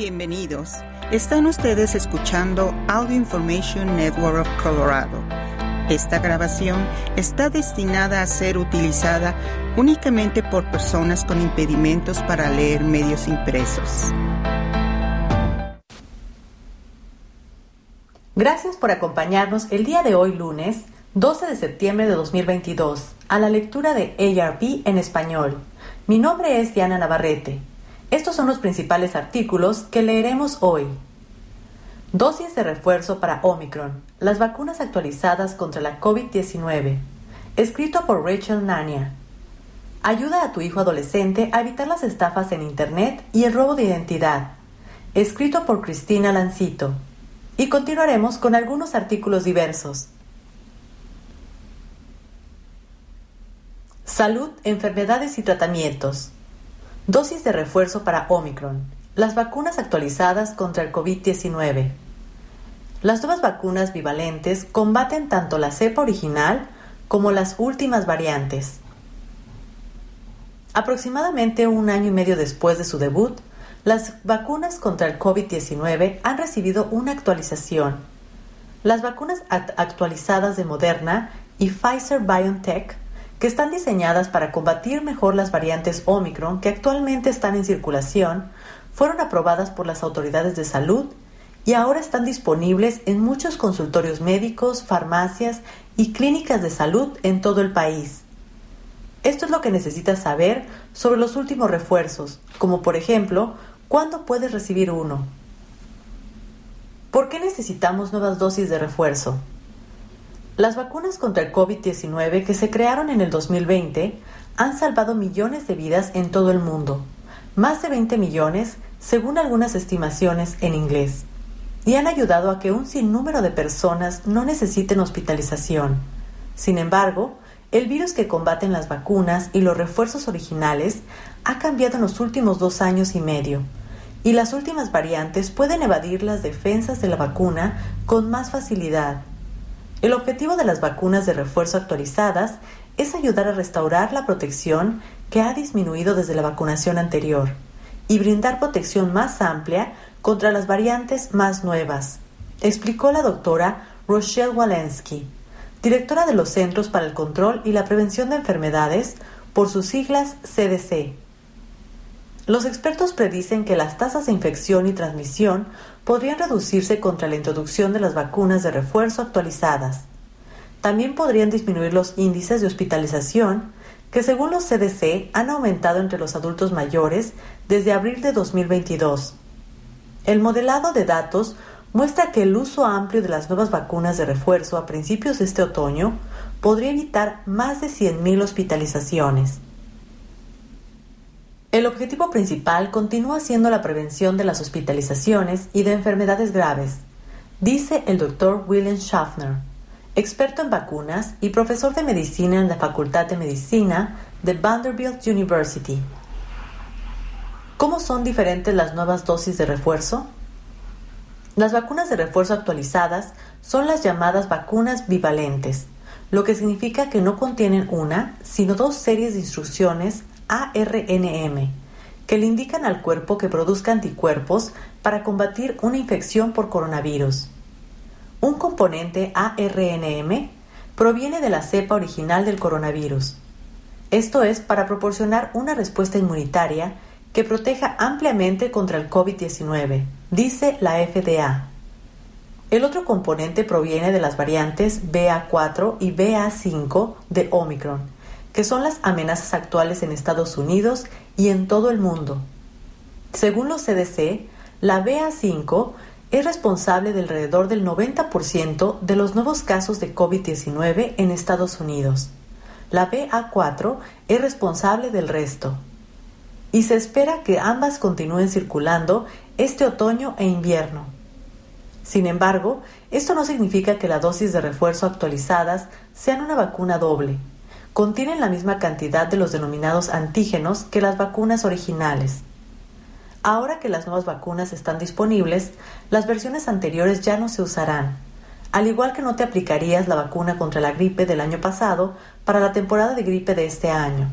Bienvenidos. Están ustedes escuchando Audio Information Network of Colorado. Esta grabación está destinada a ser utilizada únicamente por personas con impedimentos para leer medios impresos. Gracias por acompañarnos el día de hoy lunes 12 de septiembre de 2022 a la lectura de ARP en español. Mi nombre es Diana Navarrete. Estos son los principales artículos que leeremos hoy. Dosis de refuerzo para Omicron, las vacunas actualizadas contra la COVID-19, escrito por Rachel Nania. Ayuda a tu hijo adolescente a evitar las estafas en Internet y el robo de identidad, escrito por Cristina Lancito. Y continuaremos con algunos artículos diversos. Salud, enfermedades y tratamientos. Dosis de refuerzo para Omicron. Las vacunas actualizadas contra el COVID-19. Las nuevas vacunas bivalentes combaten tanto la cepa original como las últimas variantes. Aproximadamente un año y medio después de su debut, las vacunas contra el COVID-19 han recibido una actualización. Las vacunas actualizadas de Moderna y Pfizer BioNTech que están diseñadas para combatir mejor las variantes Omicron que actualmente están en circulación, fueron aprobadas por las autoridades de salud y ahora están disponibles en muchos consultorios médicos, farmacias y clínicas de salud en todo el país. Esto es lo que necesitas saber sobre los últimos refuerzos, como por ejemplo, cuándo puedes recibir uno. ¿Por qué necesitamos nuevas dosis de refuerzo? Las vacunas contra el COVID-19 que se crearon en el 2020 han salvado millones de vidas en todo el mundo, más de 20 millones según algunas estimaciones en inglés, y han ayudado a que un sinnúmero de personas no necesiten hospitalización. Sin embargo, el virus que combaten las vacunas y los refuerzos originales ha cambiado en los últimos dos años y medio, y las últimas variantes pueden evadir las defensas de la vacuna con más facilidad el objetivo de las vacunas de refuerzo actualizadas es ayudar a restaurar la protección que ha disminuido desde la vacunación anterior y brindar protección más amplia contra las variantes más nuevas, explicó la doctora Rochelle Walensky, directora de los Centros para el Control y la Prevención de Enfermedades, por sus siglas CDC. Los expertos predicen que las tasas de infección y transmisión podrían reducirse contra la introducción de las vacunas de refuerzo actualizadas. También podrían disminuir los índices de hospitalización, que según los CDC han aumentado entre los adultos mayores desde abril de 2022. El modelado de datos muestra que el uso amplio de las nuevas vacunas de refuerzo a principios de este otoño podría evitar más de 100.000 hospitalizaciones. El objetivo principal continúa siendo la prevención de las hospitalizaciones y de enfermedades graves, dice el doctor William Schaffner, experto en vacunas y profesor de medicina en la Facultad de Medicina de Vanderbilt University. ¿Cómo son diferentes las nuevas dosis de refuerzo? Las vacunas de refuerzo actualizadas son las llamadas vacunas bivalentes, lo que significa que no contienen una, sino dos series de instrucciones ARNM, que le indican al cuerpo que produzca anticuerpos para combatir una infección por coronavirus. Un componente ARNM proviene de la cepa original del coronavirus. Esto es para proporcionar una respuesta inmunitaria que proteja ampliamente contra el COVID-19, dice la FDA. El otro componente proviene de las variantes BA4 y BA5 de Omicron, que son las amenazas actuales en Estados Unidos y en todo el mundo. Según los CDC, la BA5 es responsable de alrededor del 90% de los nuevos casos de COVID-19 en Estados Unidos. La BA4 es responsable del resto. Y se espera que ambas continúen circulando este otoño e invierno. Sin embargo, esto no significa que las dosis de refuerzo actualizadas sean una vacuna doble contienen la misma cantidad de los denominados antígenos que las vacunas originales. Ahora que las nuevas vacunas están disponibles, las versiones anteriores ya no se usarán, al igual que no te aplicarías la vacuna contra la gripe del año pasado para la temporada de gripe de este año.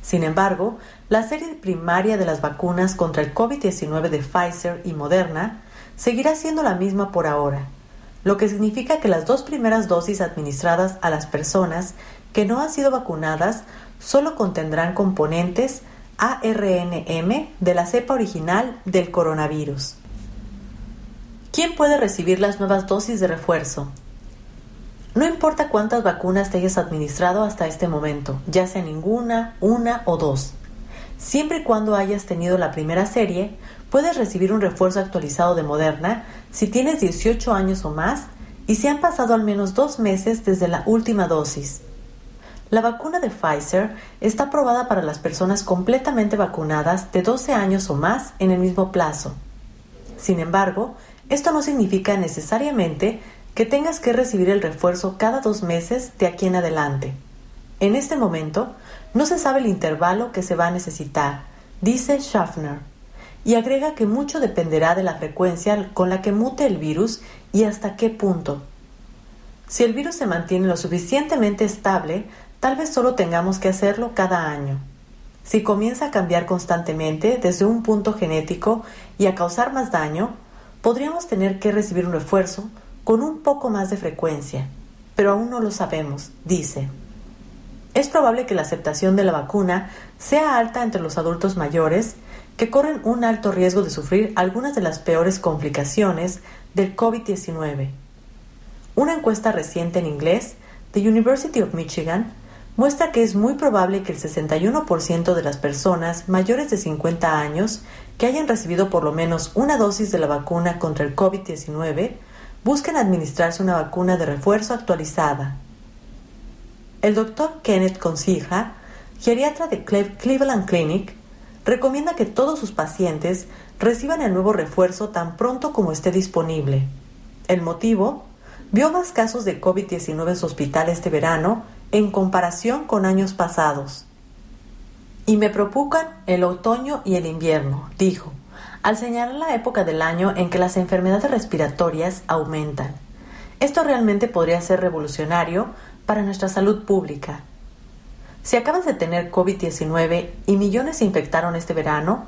Sin embargo, la serie primaria de las vacunas contra el COVID-19 de Pfizer y Moderna seguirá siendo la misma por ahora, lo que significa que las dos primeras dosis administradas a las personas que no han sido vacunadas solo contendrán componentes ARNM de la cepa original del coronavirus. ¿Quién puede recibir las nuevas dosis de refuerzo? No importa cuántas vacunas te hayas administrado hasta este momento, ya sea ninguna, una o dos. Siempre y cuando hayas tenido la primera serie, puedes recibir un refuerzo actualizado de Moderna si tienes 18 años o más y si han pasado al menos dos meses desde la última dosis. La vacuna de Pfizer está aprobada para las personas completamente vacunadas de 12 años o más en el mismo plazo. Sin embargo, esto no significa necesariamente que tengas que recibir el refuerzo cada dos meses de aquí en adelante. En este momento, no se sabe el intervalo que se va a necesitar, dice Schaffner, y agrega que mucho dependerá de la frecuencia con la que mute el virus y hasta qué punto. Si el virus se mantiene lo suficientemente estable, tal vez solo tengamos que hacerlo cada año. Si comienza a cambiar constantemente desde un punto genético y a causar más daño, podríamos tener que recibir un refuerzo con un poco más de frecuencia, pero aún no lo sabemos, dice. Es probable que la aceptación de la vacuna sea alta entre los adultos mayores que corren un alto riesgo de sufrir algunas de las peores complicaciones del COVID-19. Una encuesta reciente en inglés de University of Michigan muestra que es muy probable que el 61% de las personas mayores de 50 años que hayan recibido por lo menos una dosis de la vacuna contra el COVID-19 busquen administrarse una vacuna de refuerzo actualizada. El doctor Kenneth Concija, geriatra de Cleveland Clinic, recomienda que todos sus pacientes reciban el nuevo refuerzo tan pronto como esté disponible. El motivo, vio más casos de COVID-19 en su hospital este verano en comparación con años pasados. Y me preocupan el otoño y el invierno, dijo, al señalar la época del año en que las enfermedades respiratorias aumentan. Esto realmente podría ser revolucionario para nuestra salud pública. Si acabas de tener COVID-19 y millones se infectaron este verano,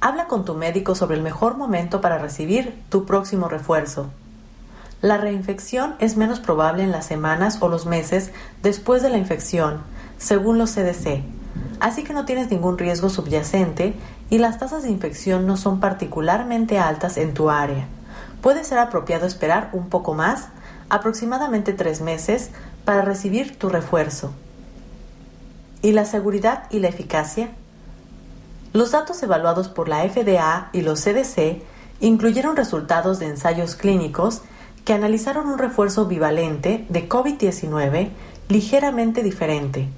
habla con tu médico sobre el mejor momento para recibir tu próximo refuerzo. La reinfección es menos probable en las semanas o los meses después de la infección, según los CDC, así que no tienes ningún riesgo subyacente y las tasas de infección no son particularmente altas en tu área. Puede ser apropiado esperar un poco más, aproximadamente tres meses, para recibir tu refuerzo. ¿Y la seguridad y la eficacia? Los datos evaluados por la FDA y los CDC incluyeron resultados de ensayos clínicos que analizaron un refuerzo bivalente de COVID-19 ligeramente diferente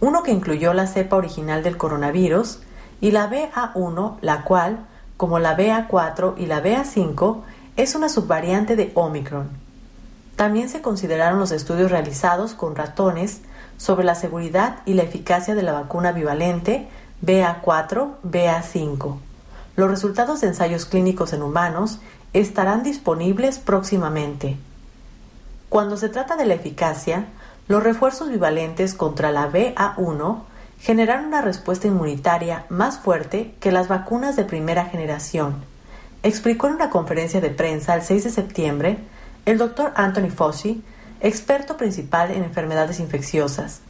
uno que incluyó la cepa original del coronavirus y la BA1, la cual, como la BA4 y la BA5, es una subvariante de Omicron. También se consideraron los estudios realizados con ratones sobre la seguridad y la eficacia de la vacuna bivalente BA4, BA5. Los resultados de ensayos clínicos en humanos estarán disponibles próximamente. Cuando se trata de la eficacia, los refuerzos bivalentes contra la BA1 generaron una respuesta inmunitaria más fuerte que las vacunas de primera generación, explicó en una conferencia de prensa el 6 de septiembre el doctor Anthony Fauci, experto principal en enfermedades infecciosas.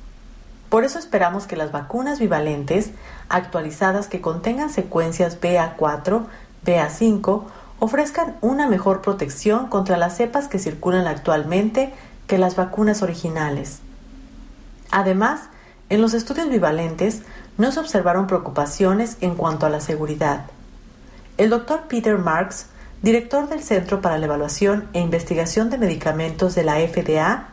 Por eso esperamos que las vacunas bivalentes actualizadas que contengan secuencias BA4, BA5 ofrezcan una mejor protección contra las cepas que circulan actualmente que las vacunas originales. Además, en los estudios bivalentes no se observaron preocupaciones en cuanto a la seguridad. El doctor Peter Marks, director del Centro para la Evaluación e Investigación de Medicamentos de la FDA,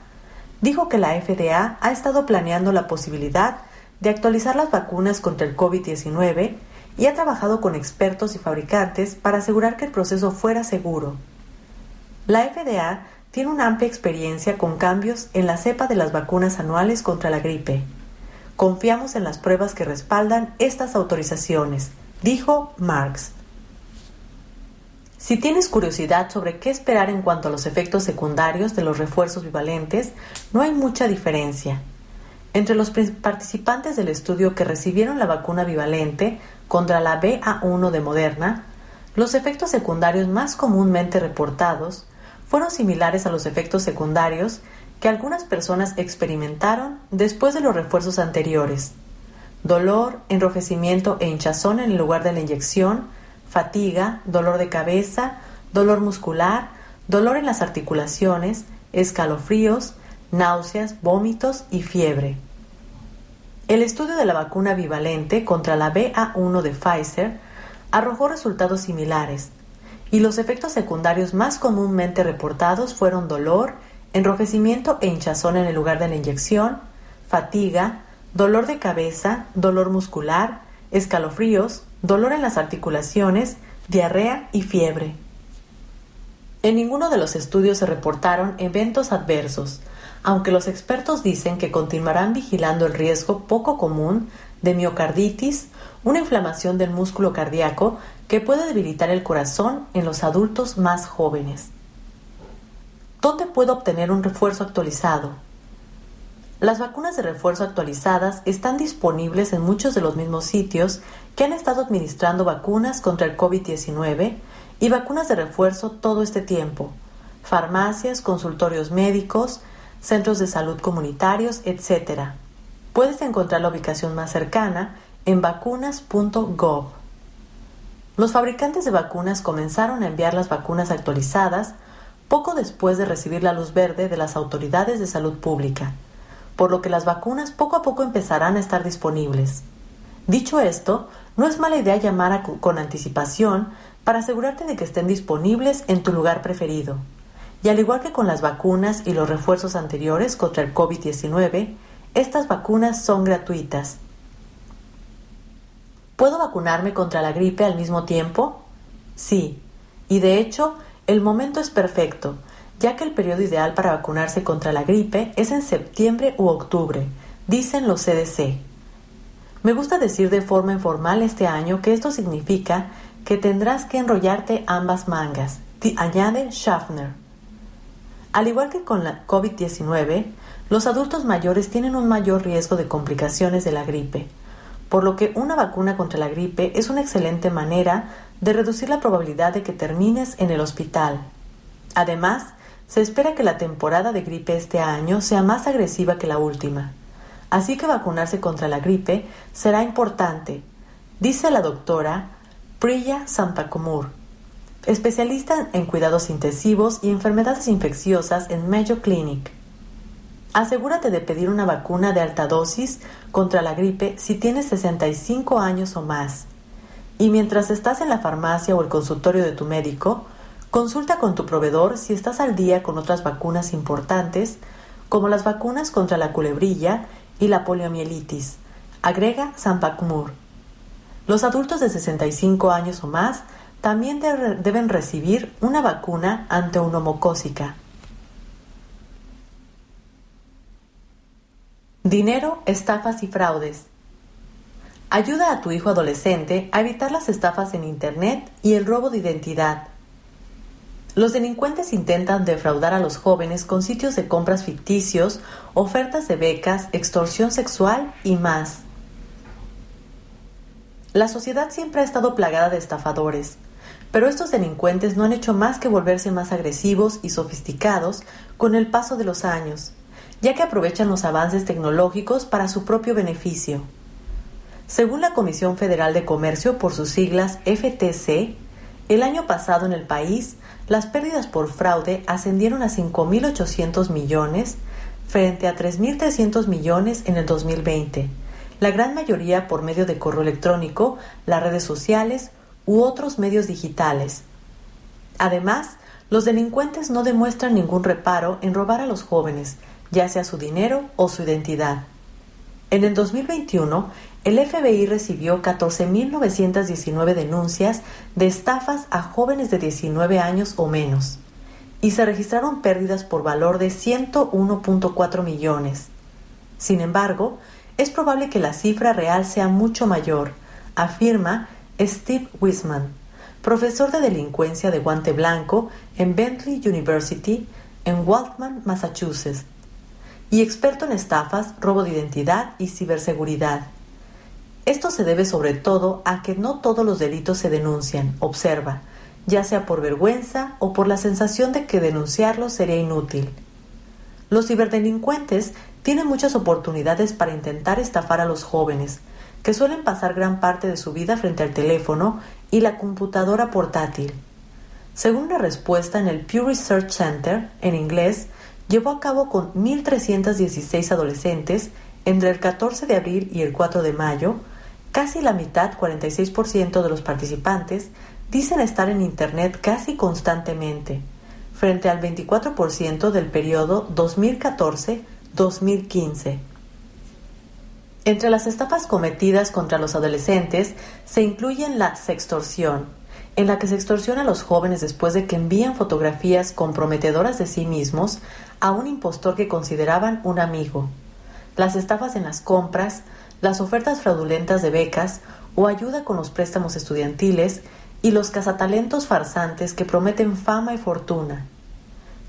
dijo que la FDA ha estado planeando la posibilidad de actualizar las vacunas contra el COVID-19 y ha trabajado con expertos y fabricantes para asegurar que el proceso fuera seguro. La FDA tiene una amplia experiencia con cambios en la cepa de las vacunas anuales contra la gripe. Confiamos en las pruebas que respaldan estas autorizaciones, dijo Marx. Si tienes curiosidad sobre qué esperar en cuanto a los efectos secundarios de los refuerzos bivalentes, no hay mucha diferencia. Entre los participantes del estudio que recibieron la vacuna bivalente contra la BA1 de Moderna, los efectos secundarios más comúnmente reportados fueron similares a los efectos secundarios que algunas personas experimentaron después de los refuerzos anteriores. Dolor, enrojecimiento e hinchazón en el lugar de la inyección, fatiga, dolor de cabeza, dolor muscular, dolor en las articulaciones, escalofríos, náuseas, vómitos y fiebre. El estudio de la vacuna bivalente contra la BA1 de Pfizer arrojó resultados similares, y los efectos secundarios más comúnmente reportados fueron dolor, enrojecimiento e hinchazón en el lugar de la inyección, fatiga, dolor de cabeza, dolor muscular, escalofríos, dolor en las articulaciones, diarrea y fiebre. En ninguno de los estudios se reportaron eventos adversos, aunque los expertos dicen que continuarán vigilando el riesgo poco común de miocarditis, una inflamación del músculo cardíaco que puede debilitar el corazón en los adultos más jóvenes. ¿Dónde puedo obtener un refuerzo actualizado? Las vacunas de refuerzo actualizadas están disponibles en muchos de los mismos sitios que han estado administrando vacunas contra el COVID-19 y vacunas de refuerzo todo este tiempo. Farmacias, consultorios médicos, centros de salud comunitarios, etc. Puedes encontrar la ubicación más cercana en vacunas.gov. Los fabricantes de vacunas comenzaron a enviar las vacunas actualizadas poco después de recibir la luz verde de las autoridades de salud pública, por lo que las vacunas poco a poco empezarán a estar disponibles. Dicho esto, no es mala idea llamar con anticipación para asegurarte de que estén disponibles en tu lugar preferido. Y al igual que con las vacunas y los refuerzos anteriores contra el COVID-19, estas vacunas son gratuitas. ¿Puedo vacunarme contra la gripe al mismo tiempo? Sí, y de hecho, el momento es perfecto, ya que el periodo ideal para vacunarse contra la gripe es en septiembre u octubre, dicen los CDC. Me gusta decir de forma informal este año que esto significa que tendrás que enrollarte ambas mangas, añade Schaffner. Al igual que con la COVID-19, los adultos mayores tienen un mayor riesgo de complicaciones de la gripe, por lo que una vacuna contra la gripe es una excelente manera de reducir la probabilidad de que termines en el hospital. Además, se espera que la temporada de gripe este año sea más agresiva que la última, así que vacunarse contra la gripe será importante, dice la doctora Priya Sampakumur especialista en cuidados intensivos y enfermedades infecciosas en Mayo Clinic. Asegúrate de pedir una vacuna de alta dosis contra la gripe si tienes 65 años o más. Y mientras estás en la farmacia o el consultorio de tu médico, consulta con tu proveedor si estás al día con otras vacunas importantes, como las vacunas contra la culebrilla y la poliomielitis. Agrega Sampakmur. Los adultos de 65 años o más también deben recibir una vacuna antineumocócica. Dinero, estafas y fraudes. Ayuda a tu hijo adolescente a evitar las estafas en Internet y el robo de identidad. Los delincuentes intentan defraudar a los jóvenes con sitios de compras ficticios, ofertas de becas, extorsión sexual y más. La sociedad siempre ha estado plagada de estafadores. Pero estos delincuentes no han hecho más que volverse más agresivos y sofisticados con el paso de los años, ya que aprovechan los avances tecnológicos para su propio beneficio. Según la Comisión Federal de Comercio, por sus siglas FTC, el año pasado en el país, las pérdidas por fraude ascendieron a 5.800 millones frente a 3.300 millones en el 2020, la gran mayoría por medio de correo electrónico, las redes sociales u otros medios digitales. Además, los delincuentes no demuestran ningún reparo en robar a los jóvenes, ya sea su dinero o su identidad. En el 2021, el FBI recibió 14.919 denuncias de estafas a jóvenes de 19 años o menos, y se registraron pérdidas por valor de 101.4 millones. Sin embargo, es probable que la cifra real sea mucho mayor, afirma Steve Wiseman, profesor de delincuencia de guante blanco en Bentley University en Waltham, Massachusetts. y experto en estafas, robo de identidad y ciberseguridad. Esto se debe sobre todo a que no todos los delitos se denuncian, observa, ya sea por vergüenza o por la sensación de que denunciarlos sería inútil. Los ciberdelincuentes tienen muchas oportunidades para intentar estafar a los jóvenes, que suelen pasar gran parte de su vida frente al teléfono y la computadora portátil. Según una respuesta en el Pew Research Center, en inglés, llevó a cabo con 1.316 adolescentes entre el 14 de abril y el 4 de mayo, casi la mitad, 46% de los participantes, dicen estar en Internet casi constantemente, frente al 24% del periodo 2014-2015. Entre las estafas cometidas contra los adolescentes se incluyen la sextorsión, en la que se extorsiona a los jóvenes después de que envían fotografías comprometedoras de sí mismos a un impostor que consideraban un amigo, las estafas en las compras, las ofertas fraudulentas de becas o ayuda con los préstamos estudiantiles y los cazatalentos farsantes que prometen fama y fortuna.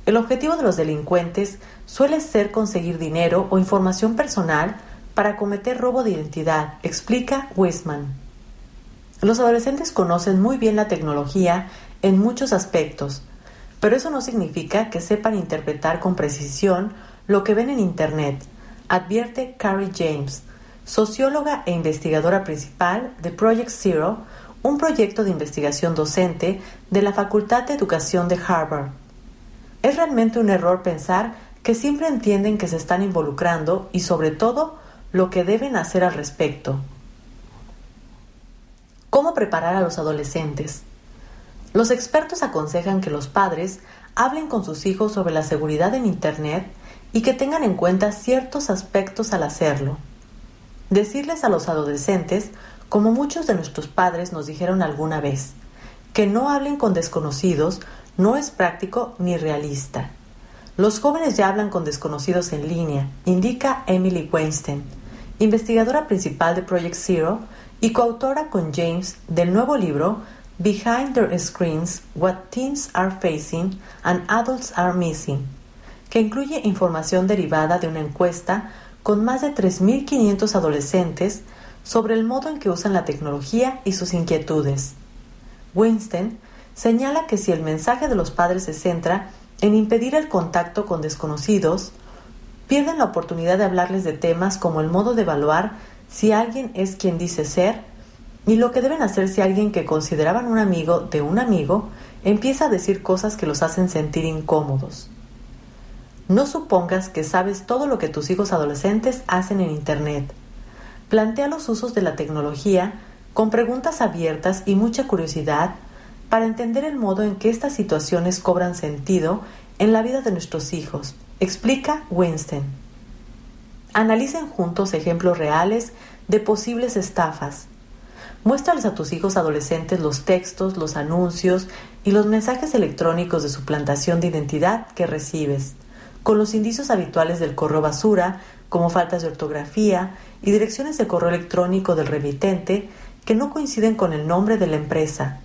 El objetivo de los delincuentes suele ser conseguir dinero o información personal para cometer robo de identidad, explica Wisman. Los adolescentes conocen muy bien la tecnología en muchos aspectos, pero eso no significa que sepan interpretar con precisión lo que ven en Internet, advierte Carrie James, socióloga e investigadora principal de Project Zero, un proyecto de investigación docente de la Facultad de Educación de Harvard. Es realmente un error pensar que siempre entienden que se están involucrando y sobre todo lo que deben hacer al respecto. ¿Cómo preparar a los adolescentes? Los expertos aconsejan que los padres hablen con sus hijos sobre la seguridad en Internet y que tengan en cuenta ciertos aspectos al hacerlo. Decirles a los adolescentes, como muchos de nuestros padres nos dijeron alguna vez, que no hablen con desconocidos no es práctico ni realista. Los jóvenes ya hablan con desconocidos en línea, indica Emily Weinstein, investigadora principal de Project Zero y coautora con James del nuevo libro Behind the Screens, What Teens Are Facing and Adults Are Missing, que incluye información derivada de una encuesta con más de 3.500 adolescentes sobre el modo en que usan la tecnología y sus inquietudes. Winston señala que si el mensaje de los padres se centra en impedir el contacto con desconocidos, pierden la oportunidad de hablarles de temas como el modo de evaluar si alguien es quien dice ser y lo que deben hacer si alguien que consideraban un amigo de un amigo empieza a decir cosas que los hacen sentir incómodos. No supongas que sabes todo lo que tus hijos adolescentes hacen en Internet. Plantea los usos de la tecnología con preguntas abiertas y mucha curiosidad para entender el modo en que estas situaciones cobran sentido en la vida de nuestros hijos Explica Winston. Analicen juntos ejemplos reales de posibles estafas. Muéstrales a tus hijos adolescentes los textos, los anuncios y los mensajes electrónicos de suplantación de identidad que recibes, con los indicios habituales del correo basura, como faltas de ortografía y direcciones de correo electrónico del remitente que no coinciden con el nombre de la empresa,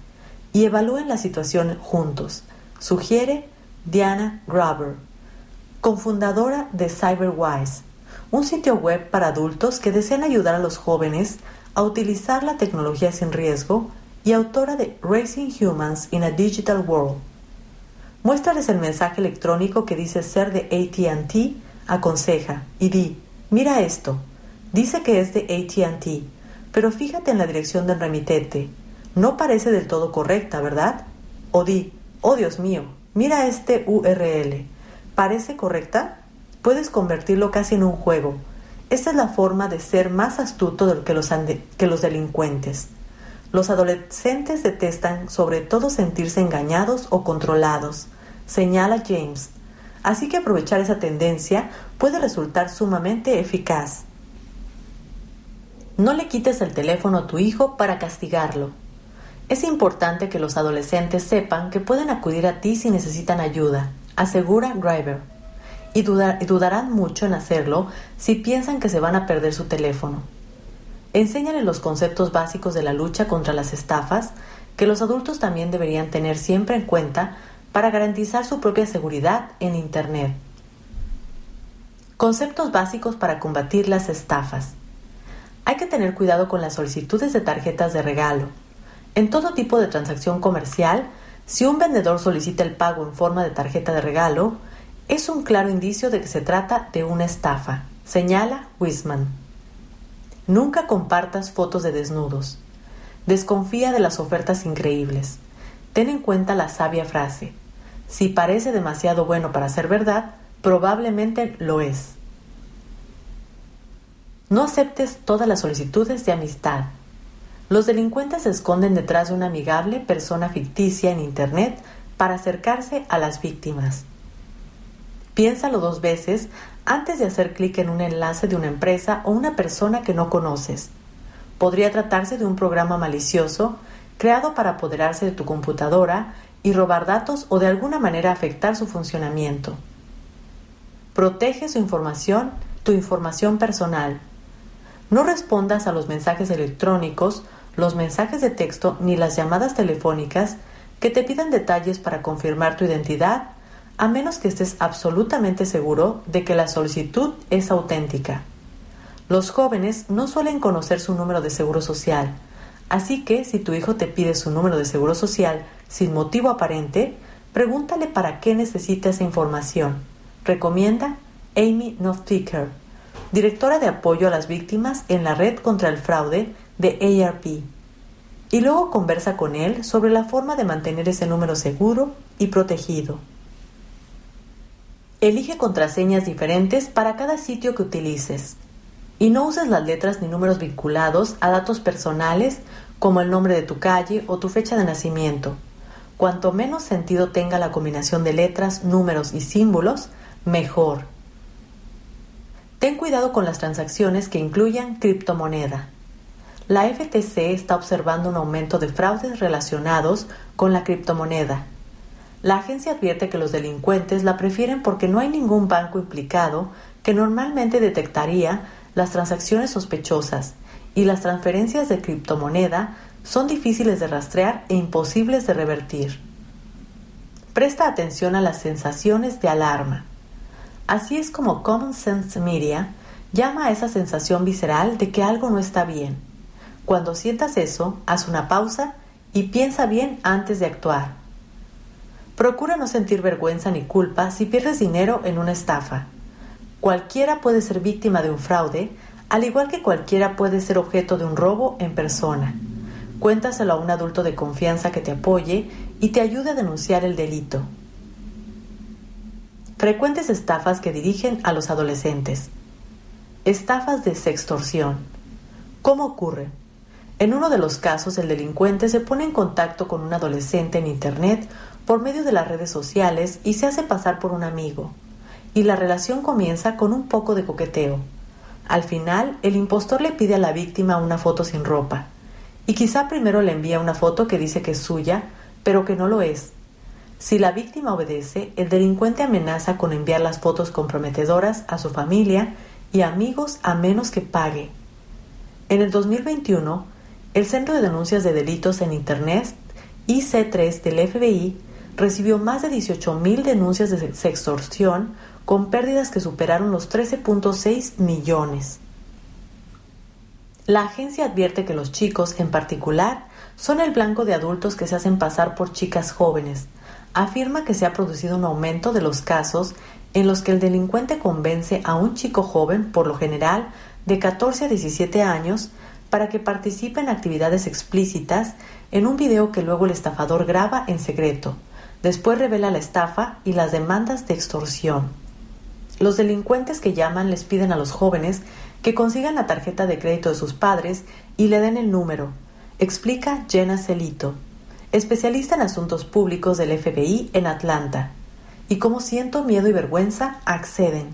y evalúen la situación juntos, sugiere Diana Graber cofundadora de CyberWise, un sitio web para adultos que desean ayudar a los jóvenes a utilizar la tecnología sin riesgo y autora de Raising Humans in a Digital World. Muéstrales el mensaje electrónico que dice ser de ATT, aconseja, y di, mira esto, dice que es de ATT, pero fíjate en la dirección del remitente, no parece del todo correcta, ¿verdad? O di, oh Dios mío, mira este URL, parece correcta, puedes convertirlo casi en un juego. Esta es la forma de ser más astuto que los, que los delincuentes. Los adolescentes detestan sobre todo sentirse engañados o controlados, señala James. Así que aprovechar esa tendencia puede resultar sumamente eficaz. No le quites el teléfono a tu hijo para castigarlo. Es importante que los adolescentes sepan que pueden acudir a ti si necesitan ayuda asegura Driver, y, dudarán mucho en hacerlo si piensan que se van a perder su teléfono. Enséñale los conceptos básicos de la lucha contra las estafas que los adultos también deberían tener siempre en cuenta para garantizar su propia seguridad en Internet. Conceptos básicos para combatir las estafas. Hay que tener cuidado con las solicitudes de tarjetas de regalo. En todo tipo de transacción comercial, si un vendedor solicita el pago en forma de tarjeta de regalo, es un claro indicio de que se trata de una estafa, señala Wisman. Nunca compartas fotos de desnudos. Desconfía de las ofertas increíbles. Ten en cuenta la sabia frase, si parece demasiado bueno para ser verdad, probablemente lo es. No aceptes todas las solicitudes de amistad. Los delincuentes se esconden detrás de una amigable persona ficticia en Internet para acercarse a las víctimas. Piénsalo dos veces antes de hacer clic en un enlace de una empresa o una persona que no conoces. Podría tratarse de un programa malicioso creado para apoderarse de tu computadora y robar datos o de alguna manera afectar su funcionamiento. Protege su información, tu información personal. No respondas a los mensajes electrónicos, los mensajes de texto ni las llamadas telefónicas que te pidan detalles para confirmar tu identidad a menos que estés absolutamente seguro de que la solicitud es auténtica. Los jóvenes no suelen conocer su número de seguro social, así que si tu hijo te pide su número de seguro social sin motivo aparente, pregúntale para qué necesita esa información. Recomienda Amy Noftiker, directora de apoyo a las víctimas en la red contra el fraude de ARP. Y luego conversa con él sobre la forma de mantener ese número seguro y protegido. Elige contraseñas diferentes para cada sitio que utilices. Y no uses las letras ni números vinculados a datos personales como el nombre de tu calle o tu fecha de nacimiento. Cuanto menos sentido tenga la combinación de letras, números y símbolos, mejor. Ten cuidado con las transacciones que incluyan criptomoneda. La FTC está observando un aumento de fraudes relacionados con la criptomoneda la agencia advierte que los delincuentes la prefieren porque no hay ningún banco implicado que normalmente detectaría las transacciones sospechosas y las transferencias de criptomoneda son difíciles de rastrear e imposibles de revertir. Presta atención a las sensaciones de alarma. Así es como Common Sense Media llama a esa sensación visceral de que algo no está bien. Cuando sientas eso, haz una pausa y piensa bien antes de actuar. Procura no sentir vergüenza ni culpa si pierdes dinero en una estafa. Cualquiera puede ser víctima de un fraude, al igual que cualquiera puede ser objeto de un robo en persona. Cuéntaselo a un adulto de confianza que te apoye y te ayude a denunciar el delito. Frecuentes estafas que dirigen a los adolescentes. Estafas de sextorsión. ¿Cómo ocurre? En uno de los casos, el delincuente se pone en contacto con un adolescente en Internet por medio de las redes sociales y se hace pasar por un amigo. Y la relación comienza con un poco de coqueteo. Al final, el impostor le pide a la víctima una foto sin ropa. Y quizá primero le envía una foto que dice que es suya, pero que no lo es. Si la víctima obedece, el delincuente amenaza con enviar las fotos comprometedoras a su familia y amigos a menos que pague. En el 2021, el Centro de Denuncias de Delitos en Internet, IC3 del FBI, recibió más de 18.000 denuncias de sextorsión con pérdidas que superaron los 13.6 millones. La agencia advierte que los chicos, en particular, son el blanco de adultos que se hacen pasar por chicas jóvenes. Afirma que se ha producido un aumento de los casos en los que el delincuente convence a un chico joven, por lo general de 14 a 17 años, para que participe en actividades explícitas en un video que luego el estafador graba en secreto. Después revela la estafa y las demandas de extorsión. Los delincuentes que llaman les piden a los jóvenes que consigan la tarjeta de crédito de sus padres y le den el número, explica Jenna Celito, especialista en asuntos públicos del FBI en Atlanta. Y como siento miedo y vergüenza, acceden.